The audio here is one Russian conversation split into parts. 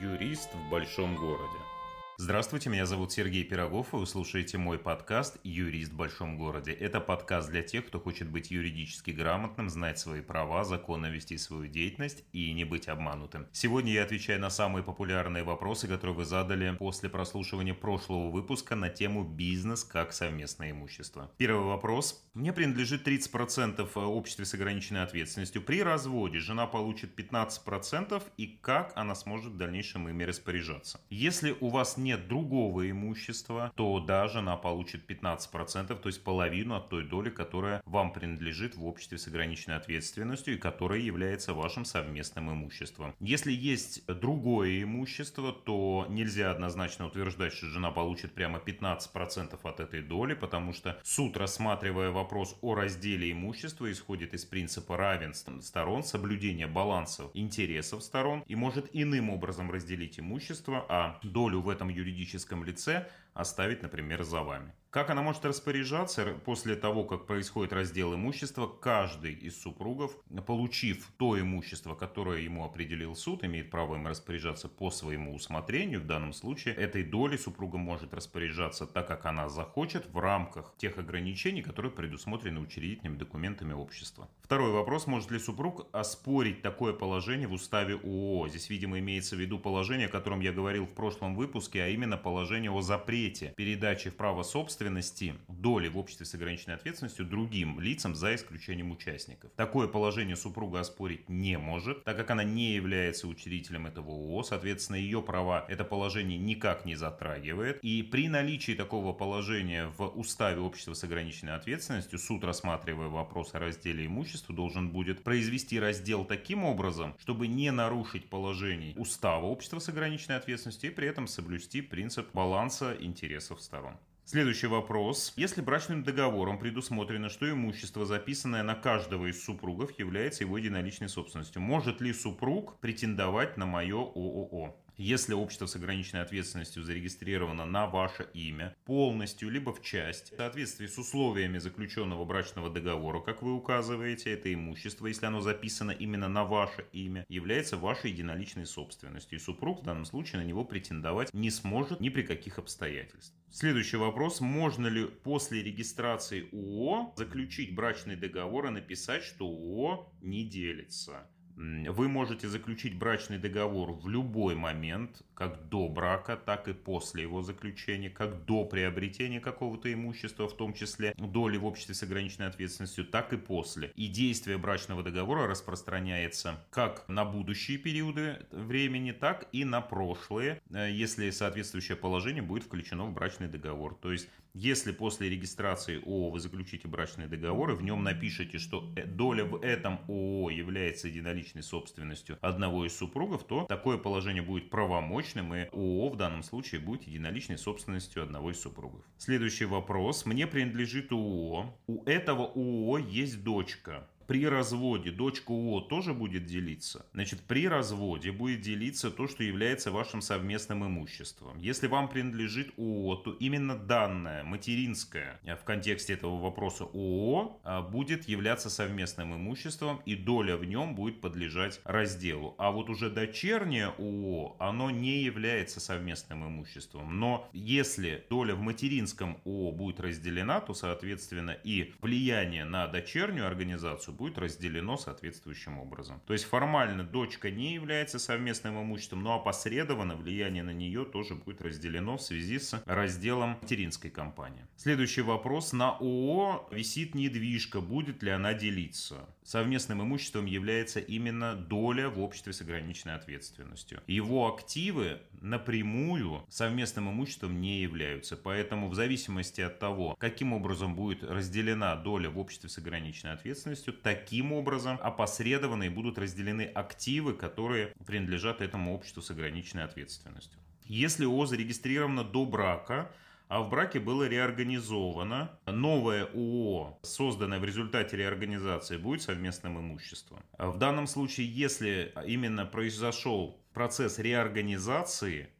Юрист в большом городе. Здравствуйте, меня зовут Сергей Пирогов, и вы слушаете мой подкаст «Юрист в большом городе». Это подкаст для тех, кто хочет быть юридически грамотным, знать свои права, законно вести свою деятельность и не быть обманутым. Сегодня я отвечаю на самые популярные вопросы, которые вы задали после прослушивания прошлого выпуска на тему «Бизнес как совместное имущество». Первый вопрос. Мне принадлежит 30% общества с ограниченной ответственностью. При разводе жена получит 15% и как она сможет в дальнейшем ими распоряжаться? Если у вас нет нет другого имущества, то да, жена получит 15%, то есть половину от той доли, которая вам принадлежит в обществе с ограниченной ответственностью и которая является вашим совместным имуществом. Если есть другое имущество, то нельзя однозначно утверждать, что жена получит прямо 15% от этой доли, потому что суд, рассматривая вопрос о разделе имущества, исходит из принципа равенства сторон, соблюдения балансов интересов сторон и может иным образом разделить имущество, а долю в этом юридическом лице оставить, например, за вами. Как она может распоряжаться после того, как происходит раздел имущества? Каждый из супругов, получив то имущество, которое ему определил суд, имеет право им распоряжаться по своему усмотрению. В данном случае этой доли супруга может распоряжаться так, как она захочет, в рамках тех ограничений, которые предусмотрены учредительными документами общества. Второй вопрос. Может ли супруг оспорить такое положение в уставе ООО? Здесь, видимо, имеется в виду положение, о котором я говорил в прошлом выпуске, а именно положение о запрете передачи в право собственности собственности доли в обществе с ограниченной ответственностью другим лицам за исключением участников. Такое положение супруга оспорить не может, так как она не является учредителем этого ООО, соответственно, ее права это положение никак не затрагивает. И при наличии такого положения в уставе общества с ограниченной ответственностью суд, рассматривая вопрос о разделе имущества, должен будет произвести раздел таким образом, чтобы не нарушить положений устава общества с ограниченной ответственностью и при этом соблюсти принцип баланса интересов сторон. Следующий вопрос. Если брачным договором предусмотрено, что имущество, записанное на каждого из супругов, является его единоличной собственностью, может ли супруг претендовать на мое ООО? Если общество с ограниченной ответственностью зарегистрировано на ваше имя полностью, либо в часть, в соответствии с условиями заключенного брачного договора, как вы указываете, это имущество, если оно записано именно на ваше имя, является вашей единоличной собственностью. И супруг в данном случае на него претендовать не сможет ни при каких обстоятельствах. Следующий вопрос. Можно ли после регистрации ООО заключить брачный договор и написать, что ООО не делится? Вы можете заключить брачный договор в любой момент, как до брака, так и после его заключения, как до приобретения какого-то имущества, в том числе доли в обществе с ограниченной ответственностью, так и после. И действие брачного договора распространяется как на будущие периоды времени, так и на прошлые, э, если соответствующее положение будет включено в брачный договор. То есть, если после регистрации ООО вы заключите брачный договор и в нем напишите, что э, доля в этом ООО является единоличной личной собственностью одного из супругов, то такое положение будет правомочным, и ООО в данном случае будет единоличной собственностью одного из супругов. Следующий вопрос. Мне принадлежит ООО. У этого ООО есть дочка при разводе дочка ООО тоже будет делиться? Значит, при разводе будет делиться то, что является вашим совместным имуществом. Если вам принадлежит ООО, то именно данное материнское э, в контексте этого вопроса ООО э, будет являться совместным имуществом и доля в нем будет подлежать разделу. А вот уже дочернее ООО, оно не является совместным имуществом. Но если доля в материнском ООО будет разделена, то, соответственно, и влияние на дочернюю организацию имущество будет разделено соответствующим образом. То есть формально дочка не является совместным имуществом, но опосредованно влияние на нее тоже будет разделено в связи с разделом материнской компании. Следующий вопрос. На ООО висит недвижка. Будет ли она делиться? Совместным имуществом является именно доля в обществе с ограниченной ответственностью. Его активы напрямую совместным имуществом не являются. Поэтому в зависимости от того, каким образом будет разделена доля в обществе с ограниченной ответственностью, таким образом опосредованно и будут разделены активы, которые принадлежат этому обществу с ограниченной ответственностью. Если ООО зарегистрировано до брака, а в браке было реорганизовано. Новое ООО, созданное в результате реорганизации, будет совместным имуществом. В данном случае, если именно произошел процесс реорганизации,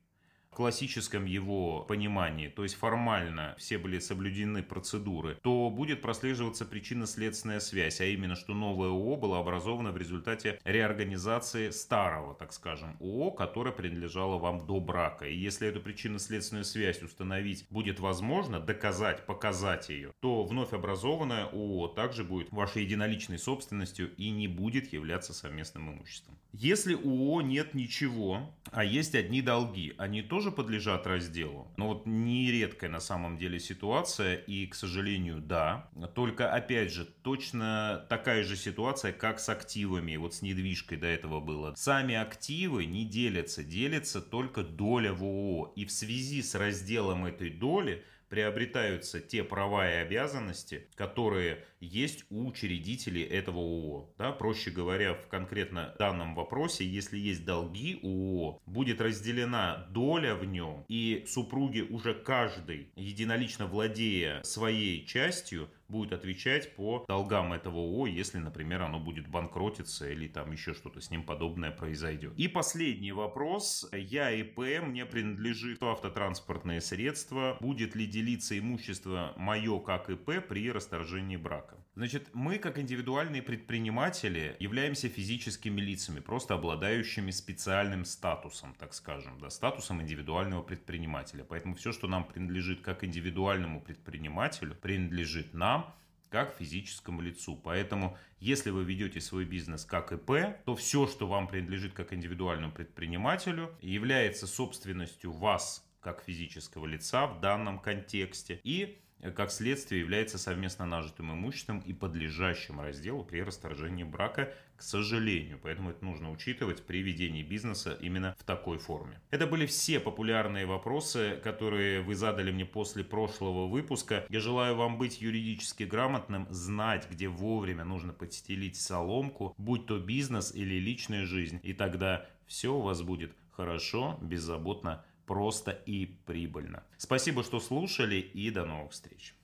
в классическом его понимании, то есть формально все были соблюдены процедуры, то будет прослеживаться причинно-следственная связь, а именно, что новое ООО было образовано в результате реорганизации старого, так скажем, ООО, которое принадлежало вам до брака. И если эту причинно-следственную связь установить будет возможно, доказать, показать ее, то вновь образованное ООО также будет вашей единоличной собственностью и не будет являться совместным имуществом. Если у ООО нет ничего, а есть одни долги, они тоже подлежат разделу. Но вот нередкая на самом деле ситуация, и, к сожалению, да. Только, опять же, точно такая же ситуация, как с активами, вот с недвижкой до этого было. Сами активы не делятся, делится только доля в ООО. И в связи с разделом этой доли приобретаются те права и обязанности, которые есть у учредителей этого ООО. Да, проще говоря, в конкретно данном вопросе, если есть долги ООО, будет разделена доля в нем, и супруги уже каждый, единолично владея своей частью, будет отвечать по долгам этого ООО, если, например, оно будет банкротиться или там еще что-то с ним подобное произойдет. И последний вопрос. Я ИП, мне принадлежит автотранспортное средство. Будет ли делиться имущество мое как ИП при расторжении брака? Значит, мы как индивидуальные предприниматели являемся физическими лицами, просто обладающими специальным статусом, так скажем, да, статусом индивидуального предпринимателя. Поэтому все, что нам принадлежит как индивидуальному предпринимателю, принадлежит нам, как физическому лицу. Поэтому, если вы ведете свой бизнес как ИП, то все, что вам принадлежит как индивидуальному предпринимателю, является собственностью вас как физического лица в данном контексте. И как следствие является совместно нажитым имуществом и подлежащим разделу при расторжении брака, к сожалению. Поэтому это нужно учитывать при ведении бизнеса именно в такой форме. Это были все популярные вопросы, которые вы задали мне после прошлого выпуска. Я желаю вам быть юридически грамотным, знать, где вовремя нужно подстелить соломку, будь то бизнес или личная жизнь, и тогда все у вас будет хорошо, беззаботно, просто и прибыльно. Спасибо, что слушали и до новых встреч.